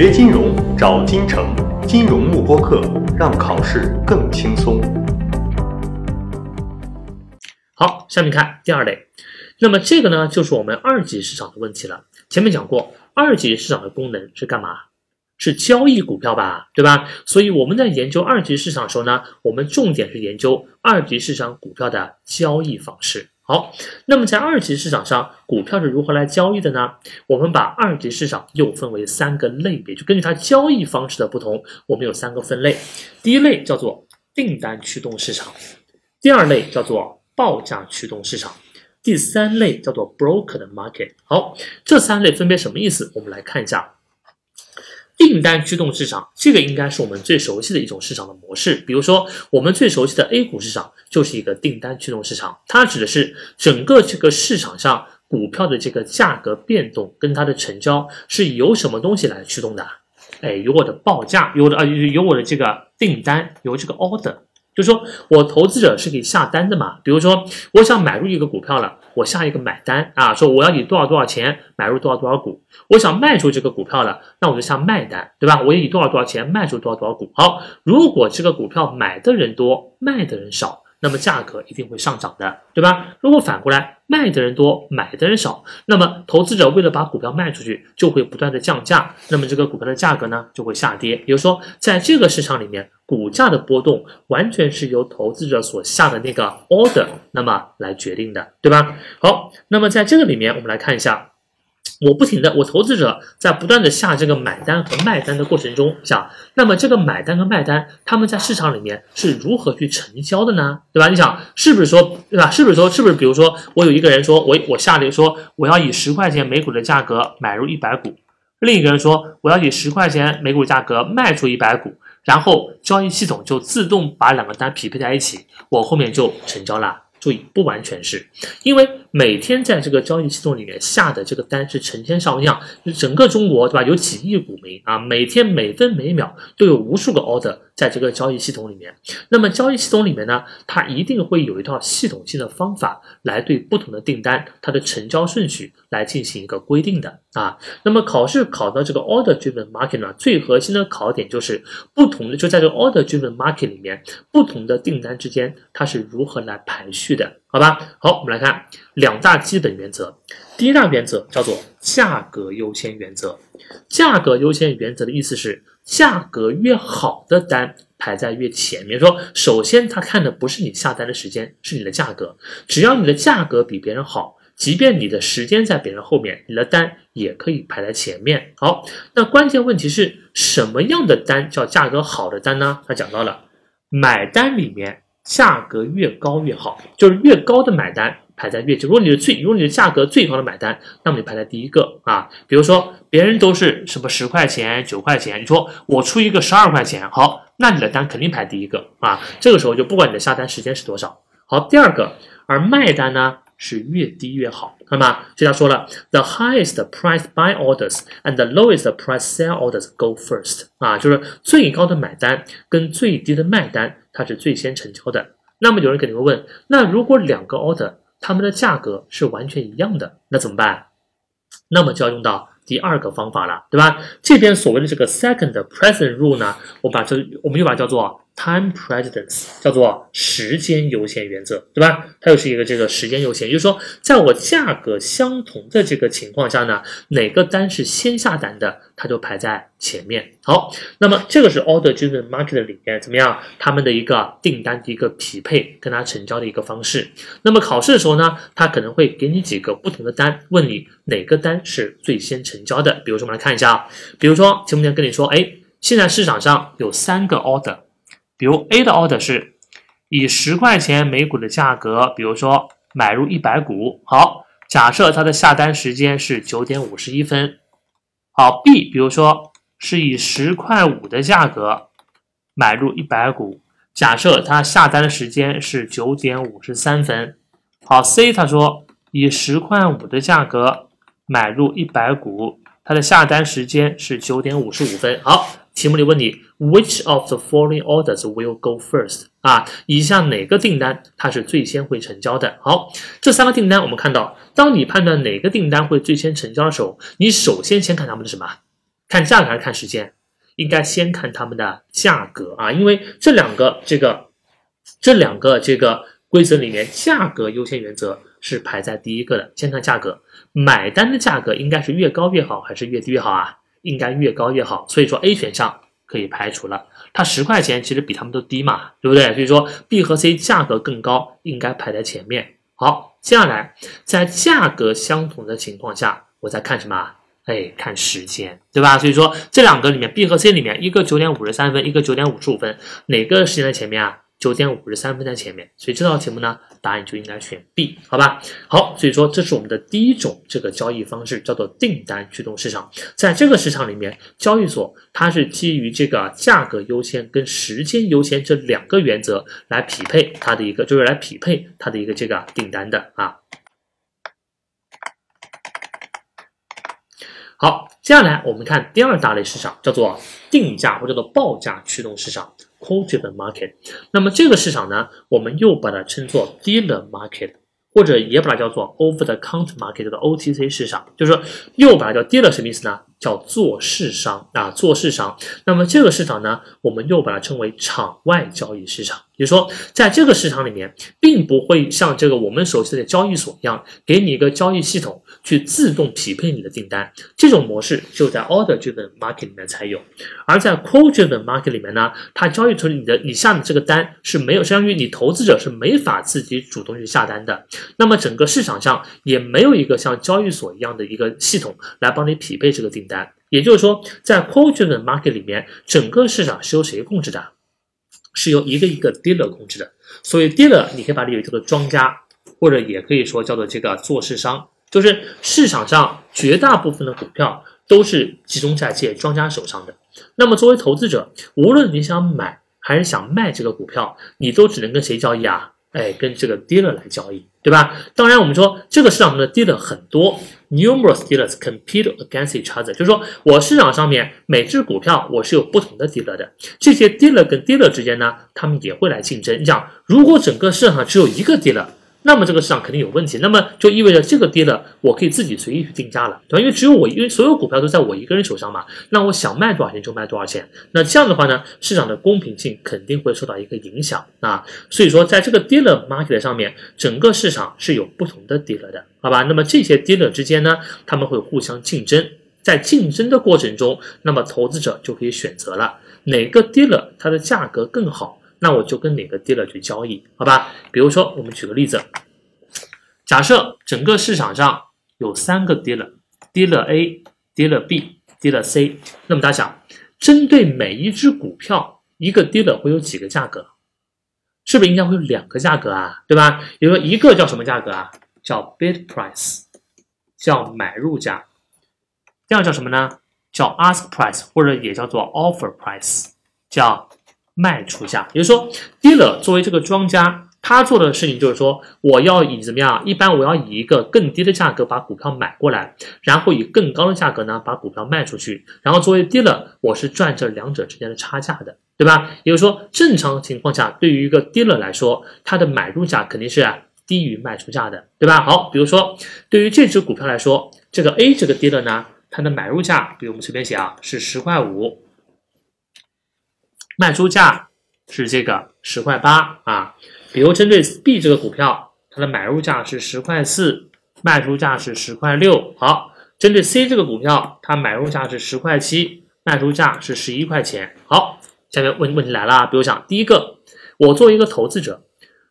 学金融找金城，金融慕播课，让考试更轻松。好，下面看第二类，那么这个呢，就是我们二级市场的问题了。前面讲过，二级市场的功能是干嘛？是交易股票吧，对吧？所以我们在研究二级市场的时候呢，我们重点是研究二级市场股票的交易方式。好，那么在二级市场上，股票是如何来交易的呢？我们把二级市场又分为三个类别，就根据它交易方式的不同，我们有三个分类。第一类叫做订单驱动市场，第二类叫做报价驱动市场，第三类叫做 broker 的 market。好，这三类分别什么意思？我们来看一下。订单驱动市场，这个应该是我们最熟悉的一种市场的模式。比如说，我们最熟悉的 A 股市场就是一个订单驱动市场，它指的是整个这个市场上股票的这个价格变动跟它的成交是由什么东西来驱动的？哎，由我的报价，由的啊，由我的这个订单，由这个 order。就说我投资者是可以下单的嘛？比如说，我想买入一个股票了，我下一个买单啊，说我要以多少多少钱买入多少多少股。我想卖出这个股票了，那我就下卖单，对吧？我也以多少多少钱卖出多少多少股。好，如果这个股票买的人多，卖的人少。那么价格一定会上涨的，对吧？如果反过来卖的人多，买的人少，那么投资者为了把股票卖出去，就会不断的降价，那么这个股票的价格呢就会下跌。比如说，在这个市场里面，股价的波动完全是由投资者所下的那个 order 那么来决定的，对吧？好，那么在这个里面，我们来看一下。我不停的，我投资者在不断的下这个买单和卖单的过程中，想，那么这个买单和卖单，他们在市场里面是如何去成交的呢？对吧？你想，是不是说，对吧？是不是说，是不是比如说，我有一个人说，我我下了说，我要以十块钱每股的价格买入一百股，另一个人说，我要以十块钱每股价格卖出一百股，然后交易系统就自动把两个单匹配在一起，我后面就成交了。注意，不完全是，因为每天在这个交易系统里面下的这个单是成千上万，整个中国对吧？有几亿股民啊，每天每分每秒都有无数个 order 在这个交易系统里面。那么交易系统里面呢，它一定会有一套系统性的方法来对不同的订单它的成交顺序来进行一个规定的啊。那么考试考到这个 order driven market 呢，最核心的考点就是不同的，就在这 order driven market 里面，不同的订单之间它是如何来排序。的好吧，好，我们来看两大基本原则。第一大原则叫做价格优先原则。价格优先原则的意思是，价格越好的单排在越前面。说，首先他看的不是你下单的时间，是你的价格。只要你的价格比别人好，即便你的时间在别人后面，你的单也可以排在前面。好，那关键问题是什么样的单叫价格好的单呢？他讲到了买单里面。价格越高越好，就是越高的买单排在越前。如果你的最，如果你的价格最高的买单，那么你排在第一个啊。比如说别人都是什么十块钱、九块钱，你说我出一个十二块钱，好，那你的单肯定排第一个啊。这个时候就不管你的下单时间是多少。好，第二个，而卖单呢是越低越好，看到吗？所以他说了，the highest price buy orders and the lowest price sell orders go first 啊，就是最高的买单跟最低的卖单。它是最先成交的，那么有人肯定会问，那如果两个 order 它们的价格是完全一样的，那怎么办？那么就要用到第二个方法了，对吧？这边所谓的这个 second present rule 呢，我把这我们又把它叫做。Time precedence 叫做时间优先原则，对吧？它又是一个这个时间优先，就是说，在我价格相同的这个情况下呢，哪个单是先下单的，它就排在前面。好，那么这个是 order driven market 里面怎么样？他们的一个订单的一个匹配，跟它成交的一个方式。那么考试的时候呢，它可能会给你几个不同的单，问你哪个单是最先成交的。比如说，我们来看一下啊，比如说前面跟你说，哎，现在市场上有三个 order。比如 A 的 order 是以十块钱每股的价格，比如说买入一百股。好，假设它的下单时间是九点五十一分。好，B 比如说是以十块五的价格买入一百股，假设它下单的时间是九点五十三分。好，C 他说以十块五的价格买入一百股，它的下单时间是九点五十五分。好。题目里问你，Which of the following orders will go first？啊，以下哪个订单它是最先会成交的？好，这三个订单我们看到，当你判断哪个订单会最先成交的时候，你首先先看他们的什么看价格还是看时间？应该先看他们的价格啊，因为这两个这个这两个这个规则里面，价格优先原则是排在第一个的。先看价格，买单的价格应该是越高越好，还是越低越好啊？应该越高越好。所以说 A 选项可以排除了，它十块钱其实比他们都低嘛，对不对？所以说 B 和 C 价格更高，应该排在前面。好，接下来在价格相同的情况下，我在看什么？哎，看时间，对吧？所以说这两个里面，B 和 C 里面，一个九点五十三分，一个九点五十五分，哪个时间在前面啊？九点五十三分在前面，所以这道题目呢，答案就应该选 B，好吧？好，所以说这是我们的第一种这个交易方式，叫做订单驱动市场。在这个市场里面，交易所它是基于这个价格优先跟时间优先这两个原则来匹配它的一个，就是来匹配它的一个这个订单的啊。好，接下来我们看第二大类市场，叫做定价或者叫做报价驱动市场 quoted market）。那么这个市场呢，我们又把它称作 dealer market。或者也把它叫做 over the counter market 的 OTC 市场，就是说又把它叫 dealer 什么意思呢？叫做市商啊，做市商。那么这个市场呢，我们又把它称为场外交易市场。也就说，在这个市场里面，并不会像这个我们熟悉的交易所一样，给你一个交易系统去自动匹配你的订单。这种模式只有在 order driven market 里面才有，而在 quote driven market 里面呢，它交易出你的你下的这个单是没有，相当于你投资者是没法自己主动去下单的。那么整个市场上也没有一个像交易所一样的一个系统来帮你匹配这个订单。也就是说，在 quote driven market 里面，整个市场是由谁控制的？是由一个一个 dealer 控制的，所以 dealer 你可以把它理解叫做庄家，或者也可以说叫做这个做市商，就是市场上绝大部分的股票都是集中在这些庄家手上的。那么作为投资者，无论你想买还是想卖这个股票，你都只能跟谁交易啊？哎，跟这个 dealer 来交易，对吧？当然，我们说这个市场上的 dealer 很多，numerous dealers compete against each other，就是说我市场上面每只股票我是有不同的 dealer 的，这些 dealer 跟 dealer 之间呢，他们也会来竞争。你想，如果整个市场只有一个 dealer，那么这个市场肯定有问题，那么就意味着这个跌了，我可以自己随意去定价了，对吧？因为只有我，因为所有股票都在我一个人手上嘛，那我想卖多少钱就卖多少钱。那这样的话呢，市场的公平性肯定会受到一个影响啊。所以说，在这个 dealer market 上面，整个市场是有不同的 dealer 的，好吧？那么这些 dealer 之间呢，他们会互相竞争，在竞争的过程中，那么投资者就可以选择了哪个 dealer 它的价格更好。那我就跟哪个 dealer 去交易，好吧？比如说，我们举个例子，假设整个市场上有三个 dealer，dealer A，dealer B，dealer C。那么大家想，针对每一只股票，一个 dealer 会有几个价格？是不是应该会有两个价格啊？对吧？比如说一个叫什么价格啊？叫 bid price，叫买入价。第二叫什么呢？叫 ask price，或者也叫做 offer price，叫。卖出价，也就是说，dealer 作为这个庄家，他做的事情就是说，我要以怎么样？一般我要以一个更低的价格把股票买过来，然后以更高的价格呢把股票卖出去，然后作为 dealer，我是赚这两者之间的差价的，对吧？也就是说，正常情况下，对于一个 dealer 来说，它的买入价肯定是低于卖出价的，对吧？好，比如说，对于这只股票来说，这个 A 这个 dealer 呢，它的买入价，比如我们随便写啊，是十块五。卖出价是这个十块八啊，比如针对 B 这个股票，它的买入价是十块四，卖出价是十块六。好，针对 C 这个股票，它买入价是十块七，卖出价是十一块钱。好，下面问问题来了啊，比如讲第一个，我作为一个投资者，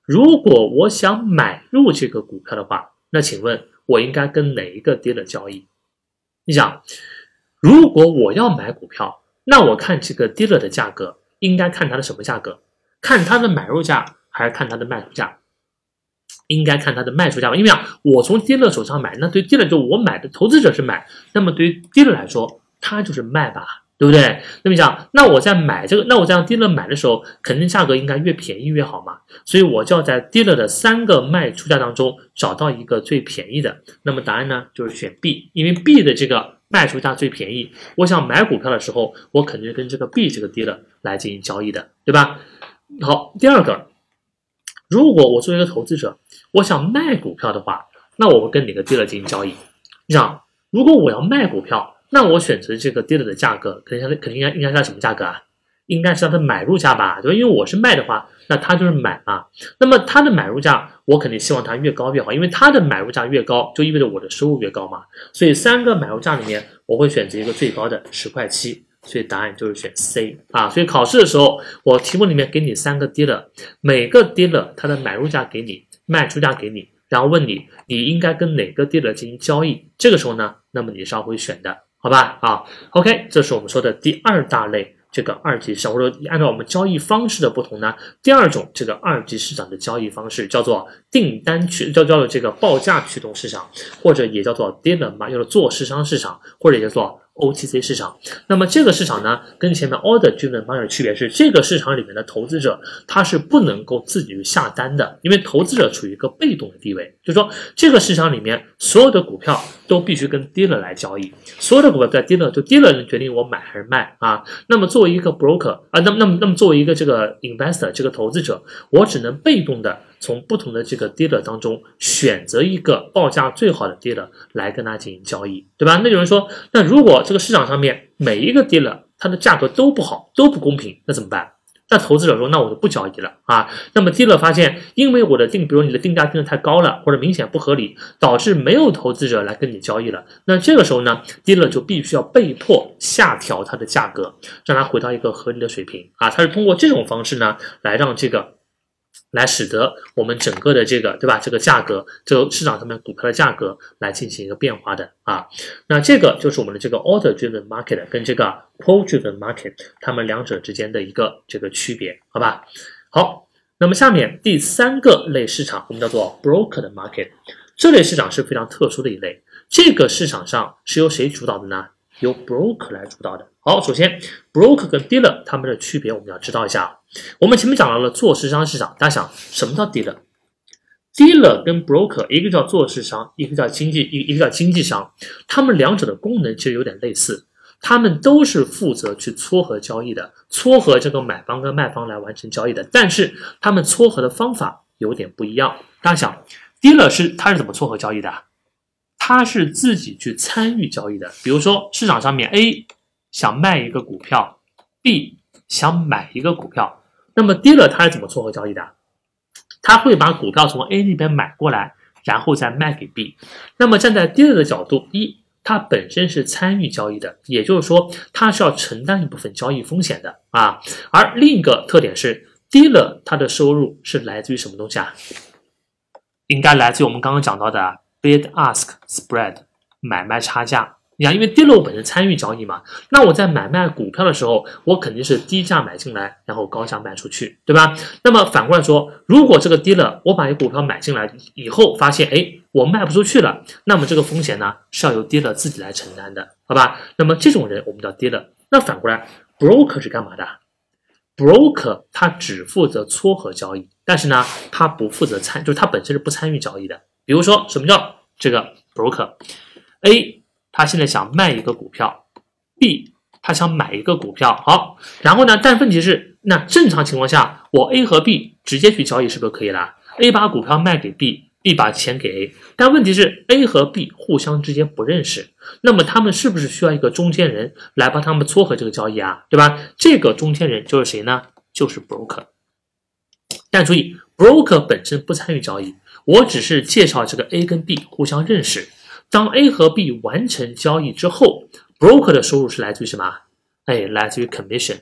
如果我想买入这个股票的话，那请问我应该跟哪一个跌的交易？你想，如果我要买股票，那我看这个 dealer 的价格。应该看它的什么价格？看它的买入价还是看它的卖出价？应该看它的卖出价吧，因为啊，我从 dealer 手上买，那对 dealer 就我买的投资者是买，那么对于 dealer 来说，他就是卖吧，对不对？那么讲，那我在买这个，那我在让 dealer 买的时候，肯定价格应该越便宜越好嘛，所以我就要在 dealer 的三个卖出价当中找到一个最便宜的。那么答案呢，就是选 B，因为 B 的这个。卖出价最便宜，我想买股票的时候，我肯定跟这个 B 这个 dealer 来进行交易的，对吧？好，第二个，如果我作为一个投资者，我想卖股票的话，那我会跟哪个 dealer 进行交易？你想，如果我要卖股票，那我选择这个 dealer 的价格，肯定肯定应该应该在什么价格啊？应该是它的买入价吧，对吧？因为我是卖的话，那它就是买嘛。那么它的买入价，我肯定希望它越高越好，因为它的买入价越高，就意味着我的收入越高嘛。所以三个买入价里面，我会选择一个最高的十块七。所以答案就是选 C 啊。所以考试的时候，我题目里面给你三个 dealer，每个 dealer 它的买入价给你，卖出价给你，然后问你你应该跟哪个 dealer 进行交易。这个时候呢，那么你是要会选的，好吧？啊，OK，这是我们说的第二大类。这个二级市场，或者按照我们交易方式的不同呢，第二种这个二级市场的交易方式叫做订单驱，叫叫做这个报价驱动市场，或者也叫做 dealer 嘛，叫做做市商市场，或者叫做。OTC 市场，那么这个市场呢，跟前面 order driven market 的区别是，这个市场里面的投资者他是不能够自己去下单的，因为投资者处于一个被动的地位，就是说这个市场里面所有的股票都必须跟 dealer 来交易，所有的股票在 dealer 就 dealer 决定我买还是卖啊。那么作为一个 broker 啊，那么那么那么作为一个这个 investor 这个投资者，我只能被动的。从不同的这个 dealer 当中选择一个报价最好的 dealer 来跟他进行交易，对吧？那有人说，那如果这个市场上面每一个 dealer 它的价格都不好，都不公平，那怎么办？那投资者说，那我就不交易了啊。那么 dealer 发现，因为我的定，比如你的定价定的太高了，或者明显不合理，导致没有投资者来跟你交易了。那这个时候呢，dealer 就必须要被迫下调它的价格，让它回到一个合理的水平啊。它是通过这种方式呢，来让这个。来使得我们整个的这个对吧？这个价格，这个市场上面股票的价格来进行一个变化的啊。那这个就是我们的这个 order driven market 跟这个 quote driven market 它们两者之间的一个这个区别，好吧？好，那么下面第三个类市场我们叫做 broker 的 market，这类市场是非常特殊的一类。这个市场上是由谁主导的呢？由 broker 来主导的。好，首先 broker 跟 dealer 它们的区别我们要知道一下。我们前面讲到了做市商市场，大家想什么叫 dealer？dealer 跟 broker 一个叫做市商，一个叫经济一一个叫经纪商，他们两者的功能其实有点类似，他们都是负责去撮合交易的，撮合这个买方跟卖方来完成交易的，但是他们撮合的方法有点不一样。大家想，dealer 是他是怎么撮合交易的？他是自己去参与交易的，比如说市场上面 A 想卖一个股票，B 想买一个股票。那么 dealer 他是怎么撮合交易的？他会把股票从 A 那边买过来，然后再卖给 B。那么站在 dealer 的角度，一，他本身是参与交易的，也就是说他是要承担一部分交易风险的啊。而另一个特点是，dealer 他的收入是来自于什么东西啊？应该来自于我们刚刚讲到的 bid ask spread 买卖差价。你看，因为 dealer 本身参与交易嘛，那我在买卖股票的时候，我肯定是低价买进来，然后高价卖出去，对吧？那么反过来说，如果这个 dealer 我把一股票买进来以后，发现哎我卖不出去了，那么这个风险呢是要由 dealer 自己来承担的，好吧？那么这种人我们叫 dealer。那反过来，broker 是干嘛的？broker 他只负责撮合交易，但是呢，他不负责参，就是他本身是不参与交易的。比如说，什么叫这个 broker？A 他现在想卖一个股票，B 他想买一个股票，好，然后呢？但问题是，那正常情况下，我 A 和 B 直接去交易是不是可以了？A 把股票卖给 B，B 把钱给 A，但问题是 A 和 B 互相之间不认识，那么他们是不是需要一个中间人来帮他们撮合这个交易啊？对吧？这个中间人就是谁呢？就是 broker。但注意，broker 本身不参与交易，我只是介绍这个 A 跟 B 互相认识。当 A 和 B 完成交易之后，broker 的收入是来自于什么？哎，来自于 commission。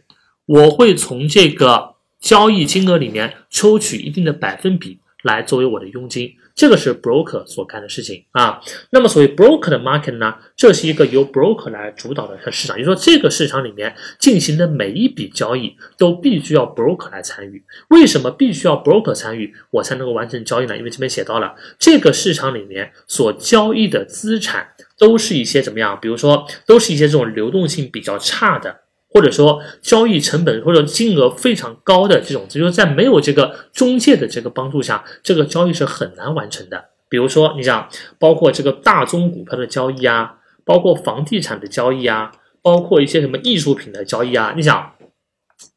我会从这个交易金额里面抽取一定的百分比来作为我的佣金。这个是 broker 所干的事情啊。那么，所谓 broker 的 market 呢，这是一个由 broker 来主导的市场。也就是说，这个市场里面进行的每一笔交易都必须要 broker 来参与。为什么必须要 broker 参与，我才能够完成交易呢？因为这边写到了，这个市场里面所交易的资产都是一些怎么样？比如说，都是一些这种流动性比较差的。或者说交易成本或者金额非常高的这种，就是在没有这个中介的这个帮助下，这个交易是很难完成的。比如说，你想，包括这个大宗股票的交易啊，包括房地产的交易啊，包括一些什么艺术品的交易啊，你想，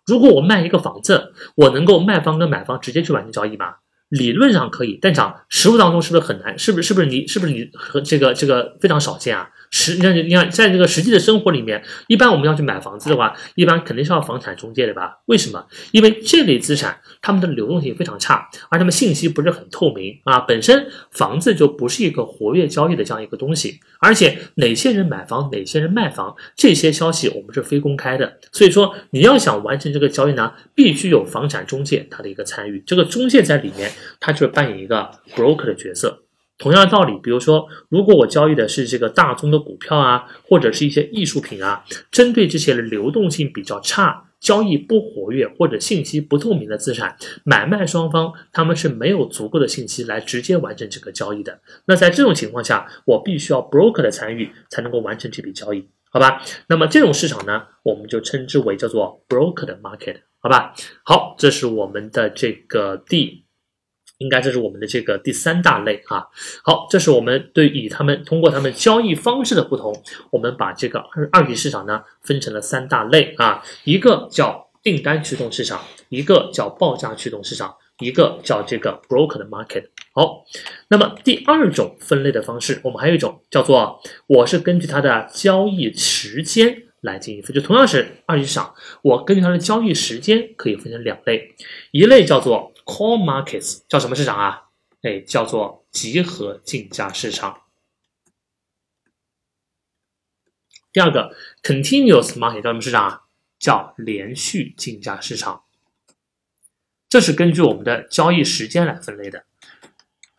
如果我卖一个房子，我能够卖方跟买方直接去完成交易吗？理论上可以，但讲实物当中是不是很难？是不是？是不是你？是不是你和这个这个非常少见啊？实你看你看，在这个实际的生活里面，一般我们要去买房子的话，一般肯定是要房产中介的吧？为什么？因为这类资产它们的流动性非常差，而它们信息不是很透明啊。本身房子就不是一个活跃交易的这样一个东西，而且哪些人买房，哪些人卖房，这些消息我们是非公开的。所以说，你要想完成这个交易呢，必须有房产中介他的一个参与，这个中介在里面，他就是扮演一个 broker 的角色。同样的道理，比如说，如果我交易的是这个大宗的股票啊，或者是一些艺术品啊，针对这些流动性比较差、交易不活跃或者信息不透明的资产，买卖双方他们是没有足够的信息来直接完成这个交易的。那在这种情况下，我必须要 broker 的参与才能够完成这笔交易，好吧？那么这种市场呢，我们就称之为叫做 broker 的 market，好吧？好，这是我们的这个第。应该这是我们的这个第三大类啊。好，这是我们对以他们通过他们交易方式的不同，我们把这个二二级市场呢分成了三大类啊。一个叫订单驱动市场，一个叫报价驱动市场，一个叫这个 broker 的 market。好，那么第二种分类的方式，我们还有一种叫做我是根据它的交易时间。来进行分，就同样是二级市场，我根据它的交易时间可以分成两类，一类叫做 call markets，叫什么市场啊？哎，叫做集合竞价市场。第二个 continuous market 叫什么市场啊？叫连续竞价市场。这是根据我们的交易时间来分类的。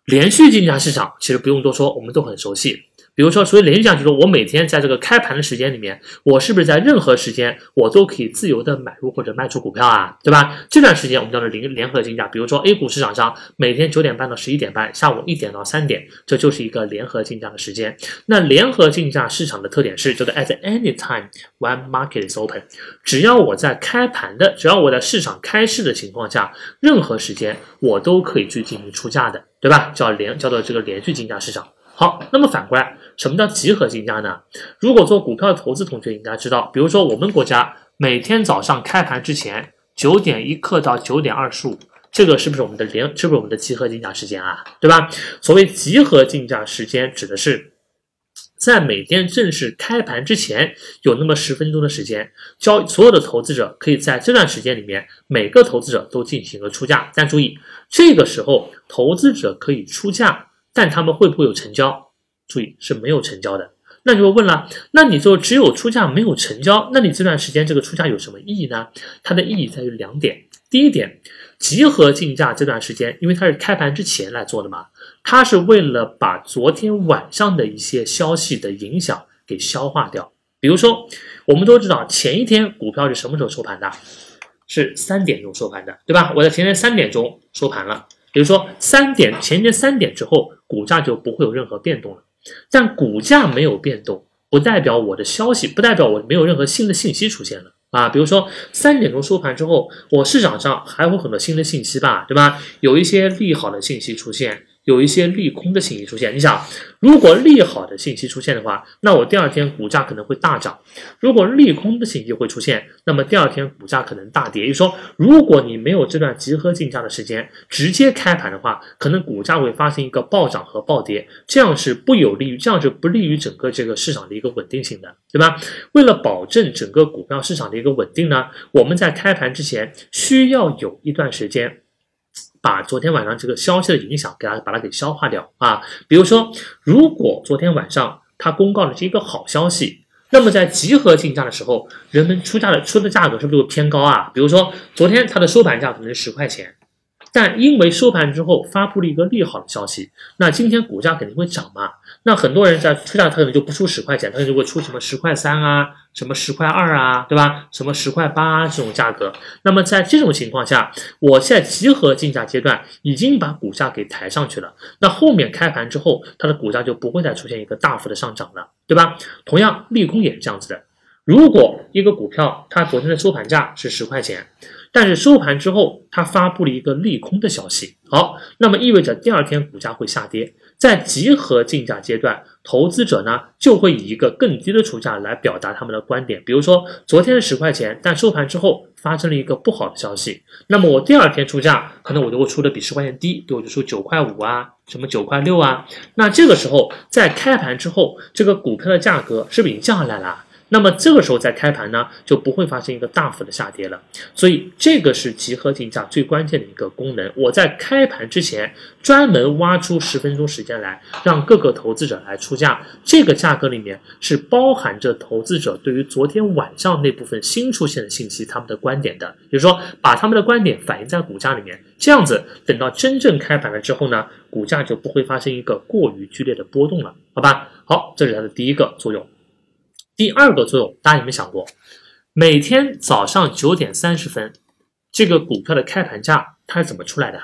连续竞价市场其实不用多说，我们都很熟悉。比如说，所以连续讲就是我每天在这个开盘的时间里面，我是不是在任何时间我都可以自由的买入或者卖出股票啊，对吧？这段时间我们叫做联联合竞价。比如说 A 股市场上每天九点半到十一点半，下午一点到三点，这就是一个联合竞价的时间。那联合竞价市场的特点是叫做 at any time when market is open，只要我在开盘的，只要我在市场开市的情况下，任何时间我都可以去进行出价的，对吧？叫连叫做这个连续竞价市场。好，那么反过来，什么叫集合竞价呢？如果做股票的投资同学应该知道，比如说我们国家每天早上开盘之前九点一刻到九点二十五，这个是不是我们的连，是不是我们的集合竞价时间啊？对吧？所谓集合竞价时间，指的是在每天正式开盘之前有那么十分钟的时间，交所有的投资者可以在这段时间里面，每个投资者都进行了出价。但注意，这个时候投资者可以出价。但他们会不会有成交？注意是没有成交的。那就问了，那你就只有出价没有成交，那你这段时间这个出价有什么意义呢？它的意义在于两点。第一点，集合竞价这段时间，因为它是开盘之前来做的嘛，它是为了把昨天晚上的一些消息的影响给消化掉。比如说，我们都知道前一天股票是什么时候收盘的？是三点钟收盘的，对吧？我在前天三点钟收盘了。比如说三点前天三点之后，股价就不会有任何变动了。但股价没有变动，不代表我的消息，不代表我没有任何新的信息出现了啊。比如说三点钟收盘之后，我市场上还会很多新的信息吧，对吧？有一些利好的信息出现。有一些利空的信息出现，你想，如果利好的信息出现的话，那我第二天股价可能会大涨；如果利空的信息会出现，那么第二天股价可能大跌。也就是说，如果你没有这段集合竞价的时间，直接开盘的话，可能股价会发生一个暴涨和暴跌，这样是不有利于，这样是不利于整个这个市场的一个稳定性的，对吧？为了保证整个股票市场的一个稳定呢，我们在开盘之前需要有一段时间。把昨天晚上这个消息的影响给它把它给消化掉啊！比如说，如果昨天晚上它公告的是一个好消息，那么在集合竞价的时候，人们出价的出的价格是不是就偏高啊？比如说，昨天它的收盘价可能是十块钱。但因为收盘之后发布了一个利好的消息，那今天股价肯定会涨嘛？那很多人在出价，他可能就不出十块钱，他就会出什么十块三啊，什么十块二啊，对吧？什么十块八啊这种价格。那么在这种情况下，我现在集合竞价阶段已经把股价给抬上去了，那后面开盘之后，它的股价就不会再出现一个大幅的上涨了，对吧？同样，利空也是这样子的。如果一个股票它昨天的收盘价是十块钱。但是收盘之后，它发布了一个利空的消息。好，那么意味着第二天股价会下跌。在集合竞价阶段，投资者呢就会以一个更低的出价来表达他们的观点。比如说，昨天是十块钱，但收盘之后发生了一个不好的消息，那么我第二天出价，可能我就会出的比十块钱低，比如我就出九块五啊，什么九块六啊。那这个时候在开盘之后，这个股票的价格是不是已经降下来了？那么这个时候再开盘呢，就不会发生一个大幅的下跌了。所以这个是集合竞价最关键的一个功能。我在开盘之前专门挖出十分钟时间来，让各个投资者来出价。这个价格里面是包含着投资者对于昨天晚上那部分新出现的信息他们的观点的，就是说把他们的观点反映在股价里面。这样子等到真正开盘了之后呢，股价就不会发生一个过于剧烈的波动了，好吧？好，这是它的第一个作用。第二个作用，大家有没有想过，每天早上九点三十分，这个股票的开盘价它是怎么出来的？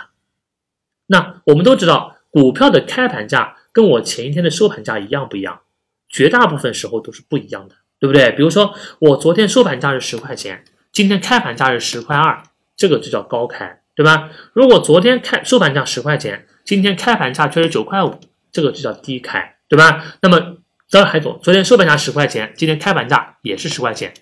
那我们都知道，股票的开盘价跟我前一天的收盘价一样不一样？绝大部分时候都是不一样的，对不对？比如说，我昨天收盘价是十块钱，今天开盘价是十块二，这个就叫高开，对吧？如果昨天开收盘价十块钱，今天开盘价却是九块五，这个就叫低开，对吧？那么当然还懂，昨天收盘价十块钱，今天开盘价也是十块钱，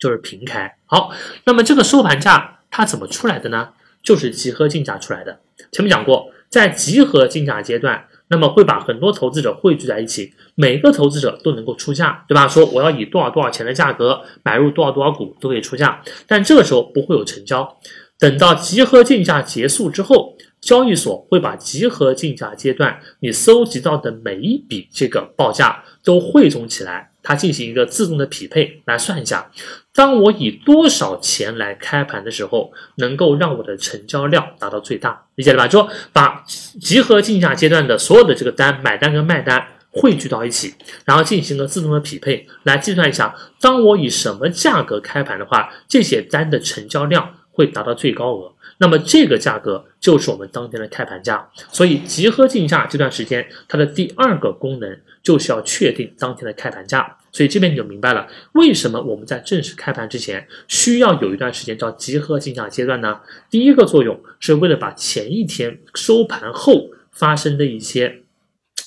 就是平开。好，那么这个收盘价它怎么出来的呢？就是集合竞价出来的。前面讲过，在集合竞价阶段，那么会把很多投资者汇聚在一起，每个投资者都能够出价，对吧？说我要以多少多少钱的价格买入多少多少股都可以出价，但这个时候不会有成交。等到集合竞价结束之后。交易所会把集合竞价阶段你搜集到的每一笔这个报价都汇总起来，它进行一个自动的匹配，来算一下，当我以多少钱来开盘的时候，能够让我的成交量达到最大，理解了吧？就说把集合竞价阶段的所有的这个单买单跟卖单汇聚到一起，然后进行了自动的匹配，来计算一下，当我以什么价格开盘的话，这些单的成交量会达到最高额。那么这个价格就是我们当天的开盘价，所以集合竞价这段时间，它的第二个功能就是要确定当天的开盘价。所以这边你就明白了，为什么我们在正式开盘之前需要有一段时间叫集合竞价阶段呢？第一个作用是为了把前一天收盘后发生的一些。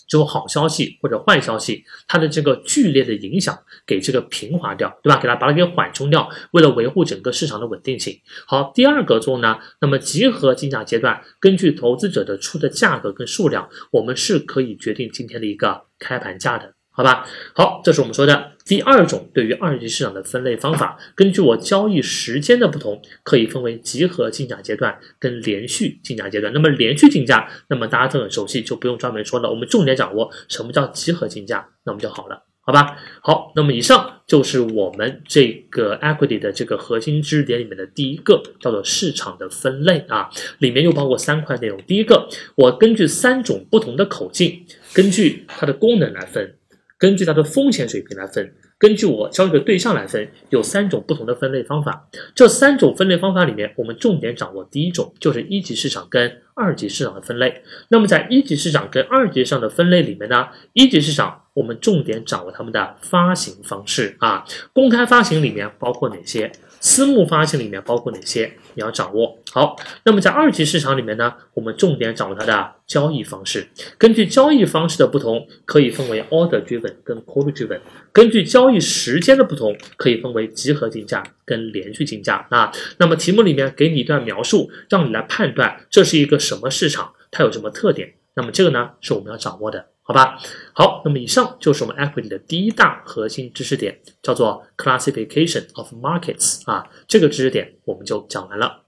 就好消息或者坏消息，它的这个剧烈的影响给这个平滑掉，对吧？给它把它给缓冲掉，为了维护整个市场的稳定性。好，第二个之后呢，那么集合竞价阶段，根据投资者的出的价格跟数量，我们是可以决定今天的一个开盘价的。好吧，好，这是我们说的第二种对于二级市场的分类方法。根据我交易时间的不同，可以分为集合竞价阶段跟连续竞价阶段。那么连续竞价，那么大家都很熟悉，就不用专门说了。我们重点掌握什么叫集合竞价，那么就好了，好吧？好，那么以上就是我们这个 equity 的这个核心知识点里面的第一个，叫做市场的分类啊，里面又包括三块内容。第一个，我根据三种不同的口径，根据它的功能来分。根据它的风险水平来分，根据我交易的对象来分，有三种不同的分类方法。这三种分类方法里面，我们重点掌握第一种，就是一级市场跟二级市场的分类。那么在一级市场跟二级市场的分类里面呢，一级市场我们重点掌握他们的发行方式啊，公开发行里面包括哪些？私募发行里面包括哪些？你要掌握好。那么在二级市场里面呢，我们重点掌握它的交易方式。根据交易方式的不同，可以分为 order driven 跟 call driven。根据交易时间的不同，可以分为集合竞价跟连续竞价啊。那么题目里面给你一段描述，让你来判断这是一个什么市场，它有什么特点。那么这个呢，是我们要掌握的。好吧，好，那么以上就是我们 equity 的第一大核心知识点，叫做 classification of markets 啊，这个知识点我们就讲完了。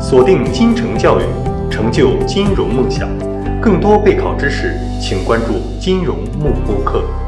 锁定金城教育，成就金融梦想。更多备考知识，请关注金融慕播课。